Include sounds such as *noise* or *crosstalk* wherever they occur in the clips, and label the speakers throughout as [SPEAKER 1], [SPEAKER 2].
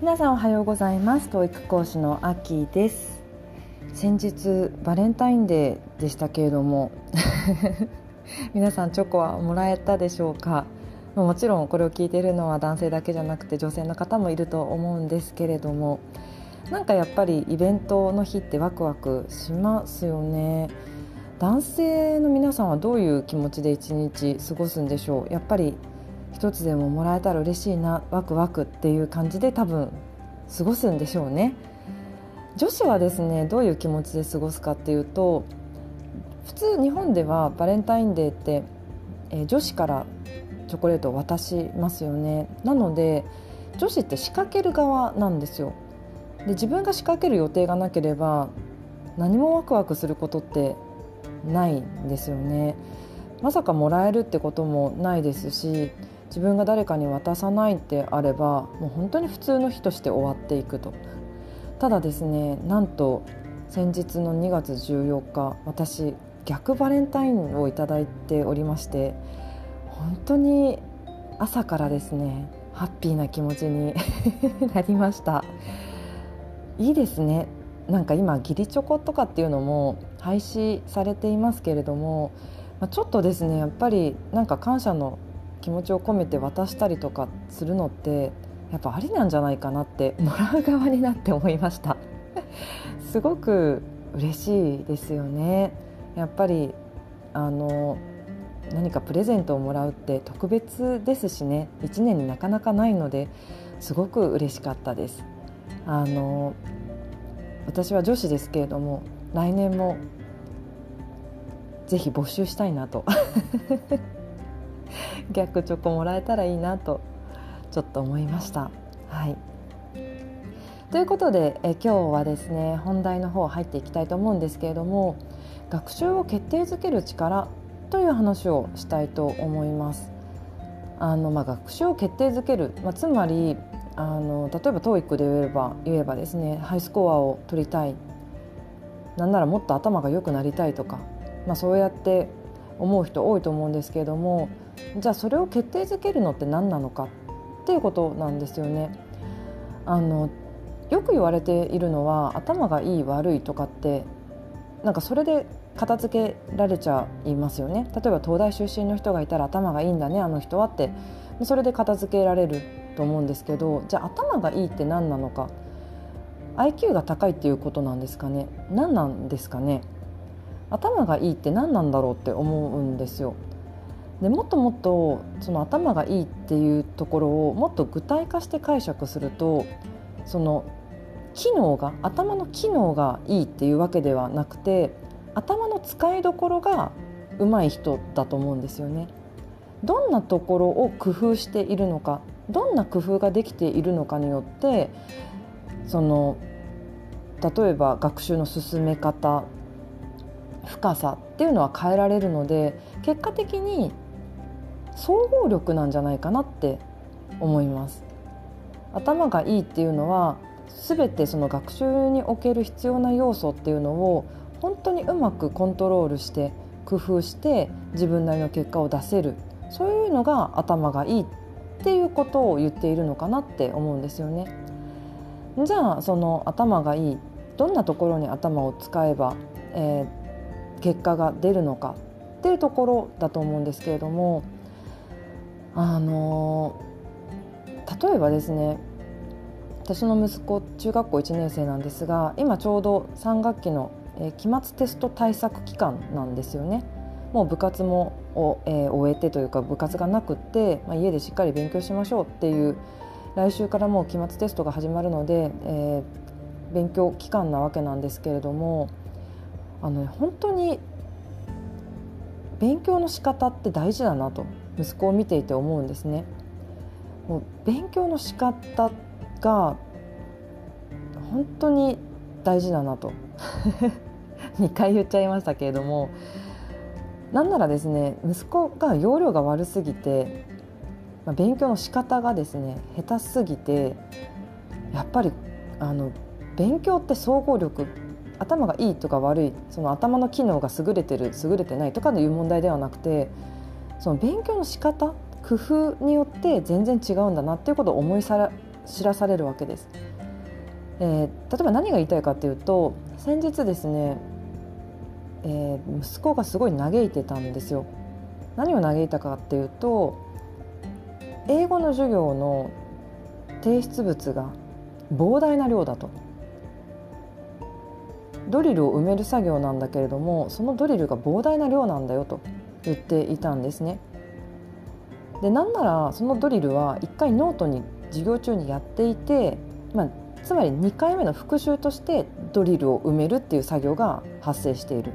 [SPEAKER 1] 皆さんおはようございます。TOEIC 講師のアキです。先日バレンタインデーでしたけれども *laughs* 皆さんチョコはもらえたでしょうか？もちろんこれを聞いているのは男性だけじゃなくて女性の方もいると思うんですけれどもなんかやっぱりイベントの日ってワクワクしますよね。男性の皆さんはどういう気持ちで一日過ごすんでしょう？やっぱり一つでももらえたら嬉しいなワクワクっていう感じで多分過ごすんでしょうね。女子はですねどういう気持ちで過ごすかっていうと普通日本ではバレンタインデーって、えー、女子からチョコレートを渡しますよね。なので女子って仕掛ける側なんですよ。で自分が仕掛ける予定がなければ何もワクワクすることってないんですよね。まさかもらえるってこともないですし自分が誰かに渡さないってあればもう本当に普通の日として終わっていくと。ただですねなんと先日の2月14日私逆バレンタインをいただいておりまして本当に朝からですねハッピーな気持ちに *laughs* なりました。いいですね。なんか今義理チョコとかっていうのも廃止されていますけれどもちょっとですねやっぱりなんか感謝の気持ちを込めて渡したりとかするのってやっぱありなんじゃないかなって *laughs* もらう側になって思いました。*laughs* すごく嬉しいですよね。やっぱりあの何かプレゼントをもらうって特別ですしね。1年になかなかないのですごく嬉しかったです。あの私は女子ですけれども来年もぜひ募集したいなと。*laughs* *laughs* 逆チョコもらえたらいいなとちょっと思いました。はいということでえ今日はですね本題の方入っていきたいと思うんですけれども学習を決定づける力という話をしたいと思います。あのまあ、学習を決定づける、まあ、つまりあの例えば TOEIC で言えば言えばですねハイスコアを取りたいなんならもっと頭が良くなりたいとか、まあ、そうやって思う人多いと思うんですけれどもじゃあそれを決定づけるのって何なのかっていうことなんですよね。あのよく言われているのは頭がいい悪いとかってなんかそれで片付けられちゃいますよね。例えば東大出身の人がいたら頭がいいんだねあの人はって。それで片付けられると思うんですけどじゃあ頭がいいって何なのか。IQ が高いっていうことなんですかね。何なんですかね。頭がいいって何なんだろうって思うんですよ。でもっともっとその頭がいいっていうところをもっと具体化して解釈するとその機能が頭の機能がいいっていうわけではなくて頭の使いどころが上手い人だと思うんですよね。どんなところを工夫しているのかどんな工夫ができているのかによってその例えば学習の進め方深さっていうのは変えられるので結果的に総合力なんじゃないかなって思います。頭がいいっていうのは全てその学習における必要な要素っていうのを本当にうまくコントロールして工夫して自分なりの結果を出せる。そういうのが頭がいいっていうことを言っているのかなって思うんですよね。じゃあその頭がいい。どんなところに頭を使えば、え、結果が出るのかっていうところだと思うんですけれどもあの例えばですね私の息子中学校1年生なんですが今ちょうど3学期の、え、期末テスト対策期間なんですよね。もう部活もを、えー、終えてというか部活がなくって、まあ、家でしっかり勉強しましょうっていう来週からもう期末テストが始まるので、えー、勉強期間なわけなんですけれどもあの、ね、本当に勉強の仕方って大事だなと息子を見ていて思うんですね。もう勉強の仕方が本当に大事だなと *laughs* 2回言っちゃいましたけれどもなんならですね息子が容量が悪すぎて、まあ、勉強の仕方がですね下手すぎてやっぱりあの勉強って総合力頭がいいとか悪いその頭の機能が優れてる優れてないとかいう問題ではなくてその勉強の仕方工夫によって全然違うんだなっていうことを思いさ知らされるわけです。えー、例えば何が言いたいかというと先日ですね、えー、息子がすごい嘆いてたんですよ。何を嘆いたかっていうと英語の授業の提出物が膨大な量だと。ドリルを埋める作業なんだけれどもそのドリルが膨大な量なんだよと言っていたんですね。でなんならそのドリルは1回ノートに授業中にやっていて、まあ、つまり2回目の復習としてドリルを埋めるっていう作業が発生している。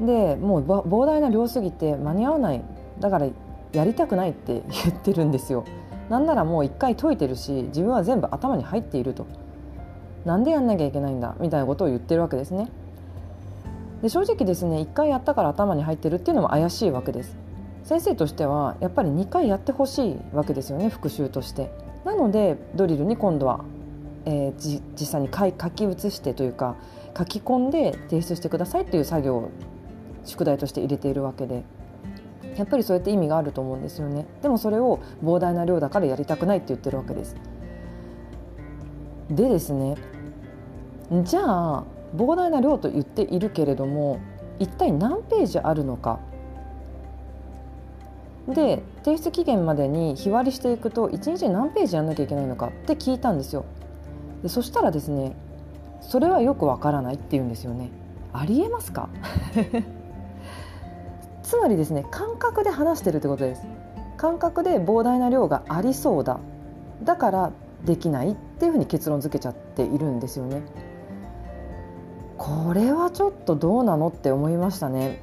[SPEAKER 1] でもう膨大な量すぎて間に合わないだからやりたくないって言ってるんですよ。なんならもう1回解いてるし自分は全部頭に入っていると。なんでやんなきゃいけないんだみたいなことを言ってるわけですね。で正直ですね1回やったから頭に入ってるっていうのも怪しいわけです。先生としてはやっぱり2回やってほしいわけですよね復習として。なのでドリルに今度は、えー、実際に書き写してというか書き込んで提出してくださいっていう作業を宿題として入れているわけでやっぱりそうやって意味があると思うんですよねでもそれを膨大な量だからやりたくないって言ってるわけですでですねじゃあ膨大な量と言っているけれども一体何ページあるのか？で提出期限までに日割りしていくと1日何ページやんなきゃいけないのか？って聞いたんですよ。でそしたらですねそれはよくわからないって言うんですよね。ありえますか？*laughs* つまりですね感覚で話してるってことです。感覚で膨大な量がありそうだ。だからできない。っていうふうに結論付けちゃっているんですよね。これはちょっとどうなのって思いましたね。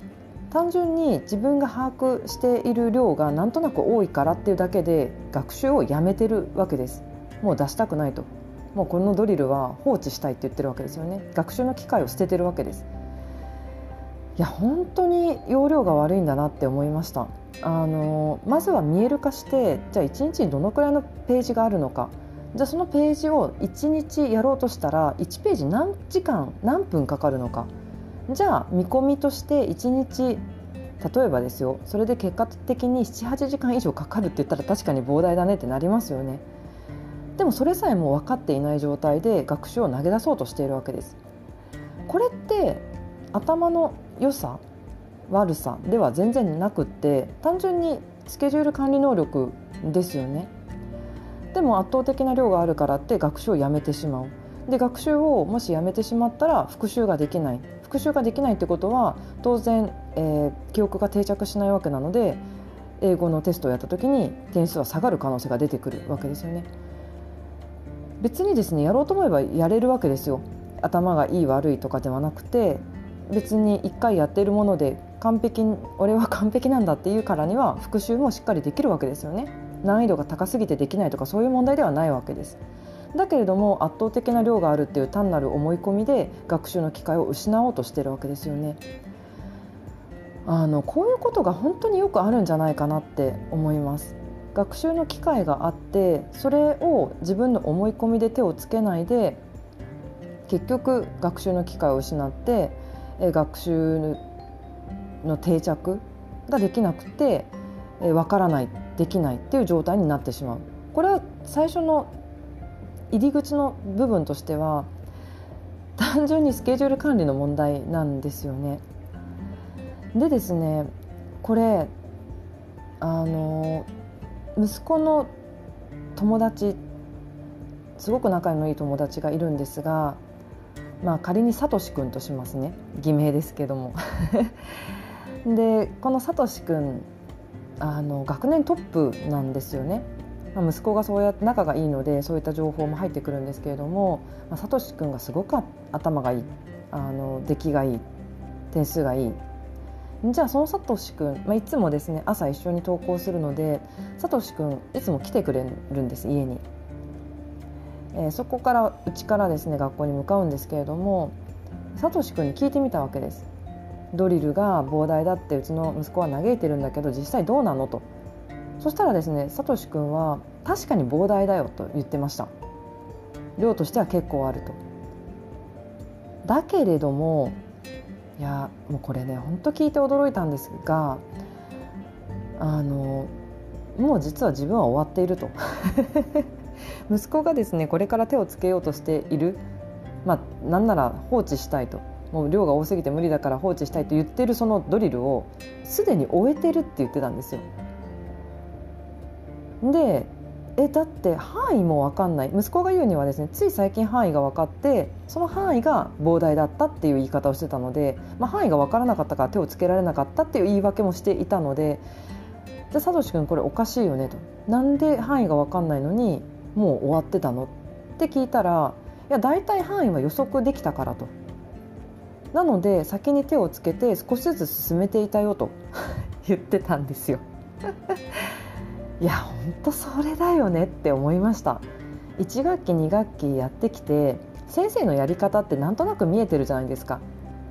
[SPEAKER 1] 単純に自分が把握している量がなんとなく多いからっていうだけで学習をやめてるわけです。もう出したくないと。もうこのドリルは放置したいって言ってるわけですよね。学習の機会を捨ててるわけです。いや本当に容量が悪いんだなって思いました。あのまずは見える化してじゃあ1日にどのくらいのページがあるのか。じゃあそのページを1日やろうとしたら1ページ何時間何分かかるのか。じゃあ見込みとして1日例えばですよそれで結果的に78時間以上かかるって言ったら確かに膨大だねってなりますよね。でもそれさえも分かっていない状態で学習を投げ出そうとしているわけです。これって頭の良さ悪さでは全然なくって単純にスケジュール管理能力ですよね。でも圧倒的な量があるからって学習をやめてしまうで学習をもしやめてしまったら復習ができない復習ができないってことは当然、えー、記憶が定着しないわけなので英語のテストをやった時に点数は下がる可能性が出てくるわけですよね。別にですねやろうと思えばやれるわけですよ。頭がいい悪いとかではなくて別に1回やっているもので完璧俺は完璧なんだっていうからには復習もしっかりできるわけですよね。難易度が高すぎてできないとかそういう問題ではないわけです。だけれども圧倒的な量があるっていう単なる思い込みで学習の機会を失おうとしてるわけですよね。あのこういうことが本当によくあるんじゃないかなって思います。学習の機会があってそれを自分の思い込みで手をつけないで結局学習の機会を失って学習の定着ができなくてわからないできないっていう状態になってしまうこれは最初の入り口の部分としては単純にスケジュール管理の問題なんですよね。でですねこれあの息子の友達すごく仲のいい友達がいるんですが、まあ、仮にサトシ君としますね偽名ですけども。*laughs* でこのサトシ君あの学年トップなんですよね。まあ、息子がそうやって仲がいいのでそういった情報も入ってくるんですけれども、まあ、サトシ君がすごく頭がいい。あの出来がいい。点数がいい。じゃあそのサトシ君、まあ、いつもですね朝一緒に登校するのでサトシ君いつも来てくれるんです家に、えー、そこからうちからですね学校に向かうんですけれどもサトシ君に聞いてみたわけです。ドリルが膨大だってうちの息子は嘆いてるんだけど実際どうなのと。そしたらですねさとしくんは確かに膨大だよと言ってました。量としては結構あると。だけれどもいやもうこれね本当聞いて驚いたんですがあのもう実は自分は終わっていると。*laughs* 息子がですねこれから手をつけようとしているまあなんなら放置したいと。もう量が多すぎて無理だから放置したいと言ってるそのドリルをすでに終えてるって言ってたんですよ。でえだって範囲も分かんない。息子が言うにはですねつい最近範囲が分かってその範囲が膨大だったっていう言い方をしてたので、まあ、範囲が分からなかったから手をつけられなかったっていう言い訳もしていたのでじゃあサトシ君これおかしいよねと。なんで範囲が分かんないのにもう終わってたの？って聞いたらいや大体範囲は予測できたからと。なので先に手をつけて少しずつ進めていたよと *laughs* 言ってたんですよ。*laughs* いや本当それだよねって思いました。1学期2学期やってきて先生のやり方ってなんとなく見えてるじゃないですか。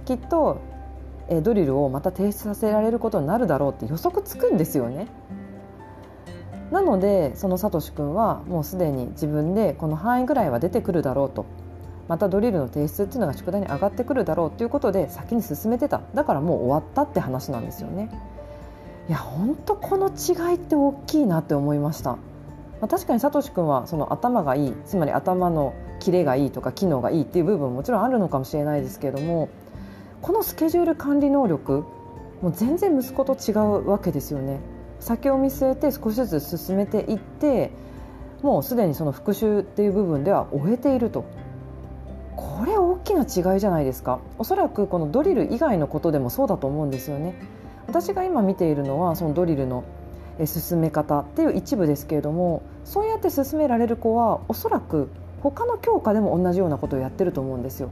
[SPEAKER 1] きっとえドリルをまた提出させられることになるだろうって予測つくんですよね。なのでそのさとし君はもうすでに自分でこの範囲ぐらいは出てくるだろうとまたドリルの提出っていうのが宿題に上がってくるだろうということで先に進めてただからもう終わったって話なんですよね。いや本当この違いって大きいなって思いました。まあ、確かにさとし君はその頭がいいつまり頭のキレがいいとか機能がいいっていう部分ももちろんあるのかもしれないですけれどもこのスケジュール管理能力もう全然息子と違うわけですよね。先を見据えて少しずつ進めていってもうすでにその復習っていう部分では終えているとこれ大きな違いじゃないですか。おそらくこのドリル以外のことでもそうだと思うんですよね。私が今見ているのはそのドリルの進め方っていう一部ですけれどもそうやって進められる子はおそらく他の教科でも同じようなことをやってると思うんですよ。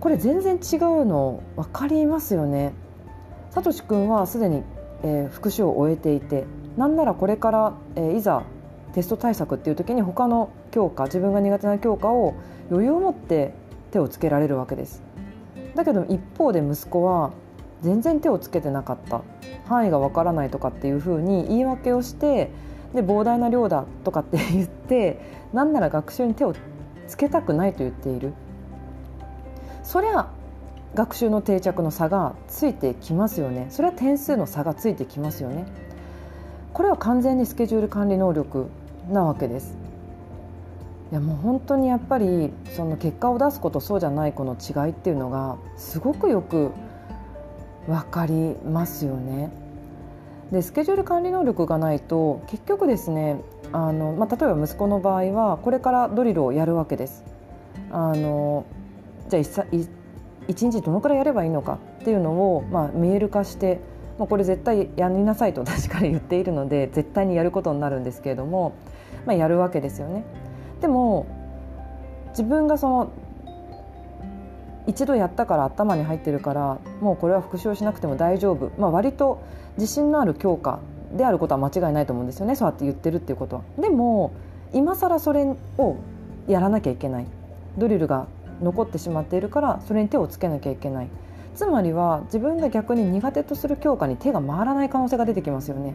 [SPEAKER 1] これ全然違うの分かりますよね。さとし君はすでにえー、復習を終えていてなんならこれから、えー、いざテスト対策っていう時に他の教科自分が苦手な教科を余裕を持って手をつけられるわけです。だけど一方で息子は全然手をつけてなかった。範囲がわからないとかっていうふうに言い訳をしてで膨大な量だとかって言ってなんなら学習に手をつけたくないと言っている。そりゃ学習の定着の差がついてきますよね。それは点数の差がついてきますよね。これは完全にスケジュール管理能力なわけですいやもう本当にやっぱりその結果を出すことそうじゃないこの違いっていうのがすごくよく分かりますよね。でスケジュール管理能力がないと結局ですねあの、まあ、例えば息子の場合はこれからドリルをやるわけです。あのじゃあ1日どのくらいやればいいのかっていうのを、まあ、見える化して、まあ、これ絶対やりなさいと確かに言っているので絶対にやることになるんですけれども、まあ、やるわけですよね。でも自分がその一度やったから頭に入ってるからもうこれは復習しなくても大丈夫、まあ、割と自信のある教科であることは間違いないと思うんですよね。そうやって言ってるっていうことは。でも今更それをやらなきゃいけない。ドリルが残ってしまっているからそれに手をつけなきゃいけない。つまりは自分が逆に苦手とする教科に手が回らない可能性が出てきますよね。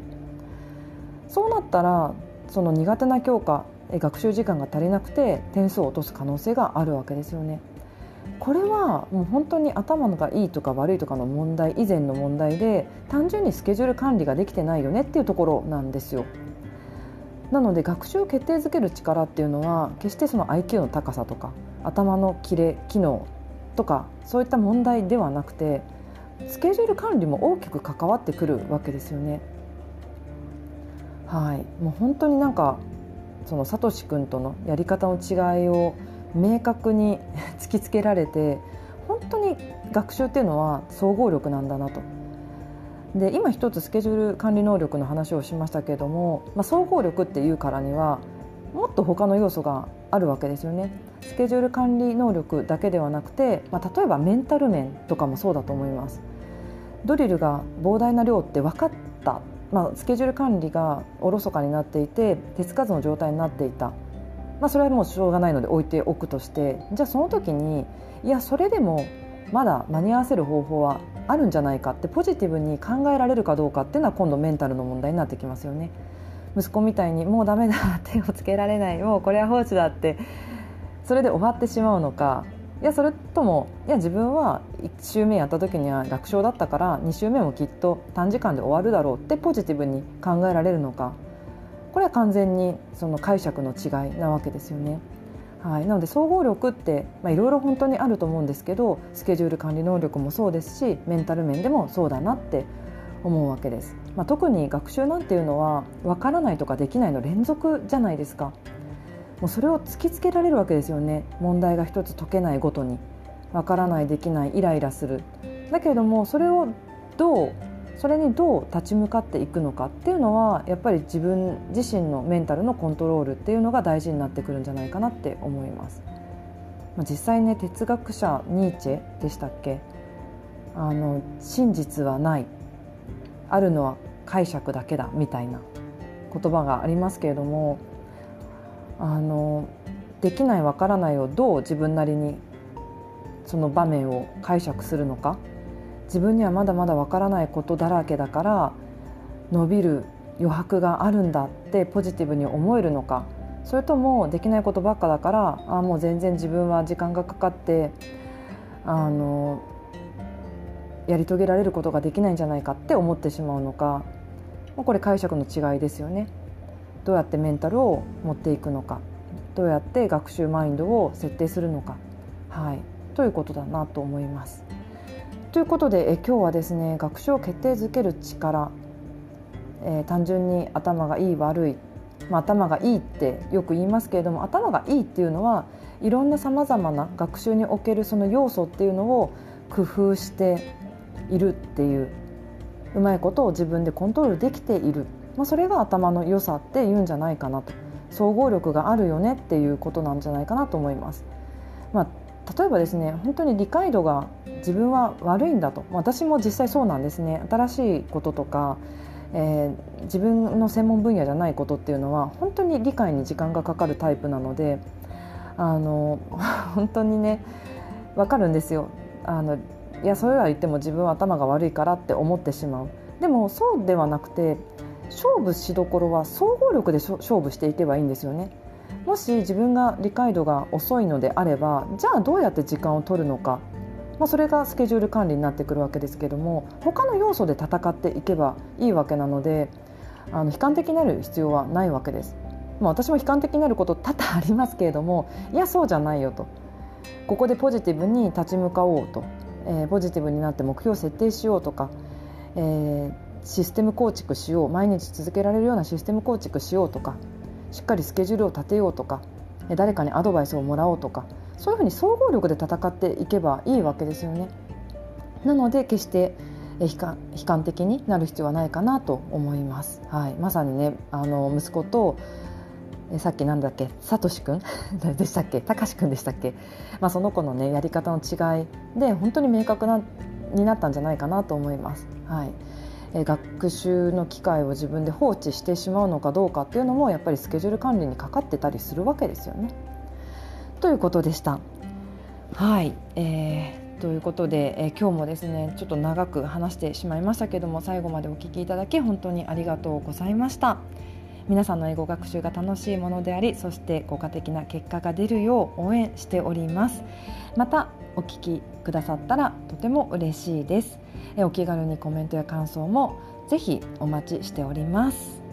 [SPEAKER 1] そうなったらその苦手な教科学習時間が足りなくて点数を落とす可能性があるわけですよねこれはもう本当に頭がいいとか悪いとかの問題以前の問題で単純にスケジュール管理ができてないよねっていうところなんですよなので学習を決定づける力っていうのは決してその IQ の高さとか頭のキレ機能とかそういった問題ではなくてスケジュール管理も大きく関わってくるわけですよね。はい、もう本当になんかそのサトシ君とのやり方の違いを明確に *laughs* 突きつけられて本当に学習っていうのは総合力なんだなと。で今一つスケジュール管理能力の話をしましたけれども、まあ、総合力っていうからにはもっと他の要素があるわけですよね。スケジュール管理能力だけではなくて、まあ、例えばメンタル面とかもそうだと思います。ドリルが膨大な量って分かった、まあ、スケジュール管理がおろそかになっていて手つかずの状態になっていた、まあ、それはもうしょうがないので置いておくとしてじゃあその時にいやそれでもまだ間に合わせる方法はあるんじゃないかってポジティブに考えられるかどうかっていうのは今度メンタルの問題になってきますよね。息子みたいにもうダメだ手をつけられないもうこれは放置だってそれで終わってしまうのかいやそれともいや自分は1周目やった時には楽勝だったから2周目もきっと短時間で終わるだろうってポジティブに考えられるのかこれは完全にその解釈の違いなわけですよね。はい、なので総合力っていろいろ本当にあると思うんですけどスケジュール管理能力もそうですしメンタル面でもそうだなって思うわけです。まあ、特に学習なんていうのは分からないとかできないの連続じゃないですか。もうそれを突きつけられるわけですよね。問題が一つ解けないごとに。分からないできないイライラする。だけれどもそれをどうそれにどう立ち向かっていくのかっていうのはやっぱり自分自身のメンタルのコントロールっていうのが大事になってくるんじゃないかなって思います。実際ね哲学者ニーチェでしたっけ？あの真実はない。あるのは解釈だけだみたいな言葉がありますけれどもあのできないわからないをどう自分なりにその場面を解釈するのか。自分にはまだまだわからないことだらけだから伸びる余白があるんだってポジティブに思えるのか。それともできないことばっかだからあもう全然自分は時間がかかってあのやり遂げられることができないんじゃないかって思ってしまうのか。これ解釈の違いですよね。どうやってメンタルを持っていくのかどうやって学習マインドを設定するのか、はい、ということだなと思います。ということでえ今日はですね学習を決定づける力、えー、単純に頭がいい悪い、まあ、頭がいいってよく言いますけれども頭がいいっていうのはいろんなさまざまな学習におけるその要素っていうのを工夫しているっていううまいことを自分でコントロールできている、まあ、それが頭の良さっていうんじゃないかなと。総合力があるよねっていうことなんじゃないかなと思います。まあ例えばですね本当に理解度が自分は悪いんだと。私も実際そうなんですね。新しいこととか、えー、自分の専門分野じゃないことっていうのは本当に理解に時間がかかるタイプなのであの *laughs* 本当にね分かるんですよ。あのいやそれは言っても自分は頭が悪いからって思ってしまう。でもそうではなくて勝負しどころは総合力で勝負していけばいいんですよね。もし自分が理解度が遅いのであればじゃあどうやって時間を取るのか、まあ、それがスケジュール管理になってくるわけですけども他の要素で戦っていけばいいわけなのであの悲観的になる必要はないわけです。まあ、私も悲観的になること多々ありますけれどもいやそうじゃないよと。ここでポジティブに立ち向かおうと、えー、ポジティブになって目標を設定しようとか、えー、システム構築しよう毎日続けられるようなシステム構築しようとかしっかりスケジュールを立てようとか誰かにアドバイスをもらおうとかそういうふうに総合力で戦っていけばいいわけですよね。なので決して悲観悲観的になる必要はないかなと思います。はい、まさにねあの息子とさっきなんだっけさとしくんでしたっけ？たかしくんでしたっけ、まあ、その子のねやり方の違いで本当に明確なになったんじゃないかなと思います。はい学習の機会を自分で放置してしまうのかどうかっていうのもやっぱりスケジュール管理にかかってたりするわけですよね。ということでした。はい、えー、ということで、えー、今日もですねちょっと長く話してしまいましたけども最後までお聞きいただき本当にありがとうございました。皆さんの英語学習が楽しいものでありそして効果的な結果が出るよう応援しておりますまたお聞きくださったらとても嬉しいです。お気軽にコメントや感想もぜひお待ちしております。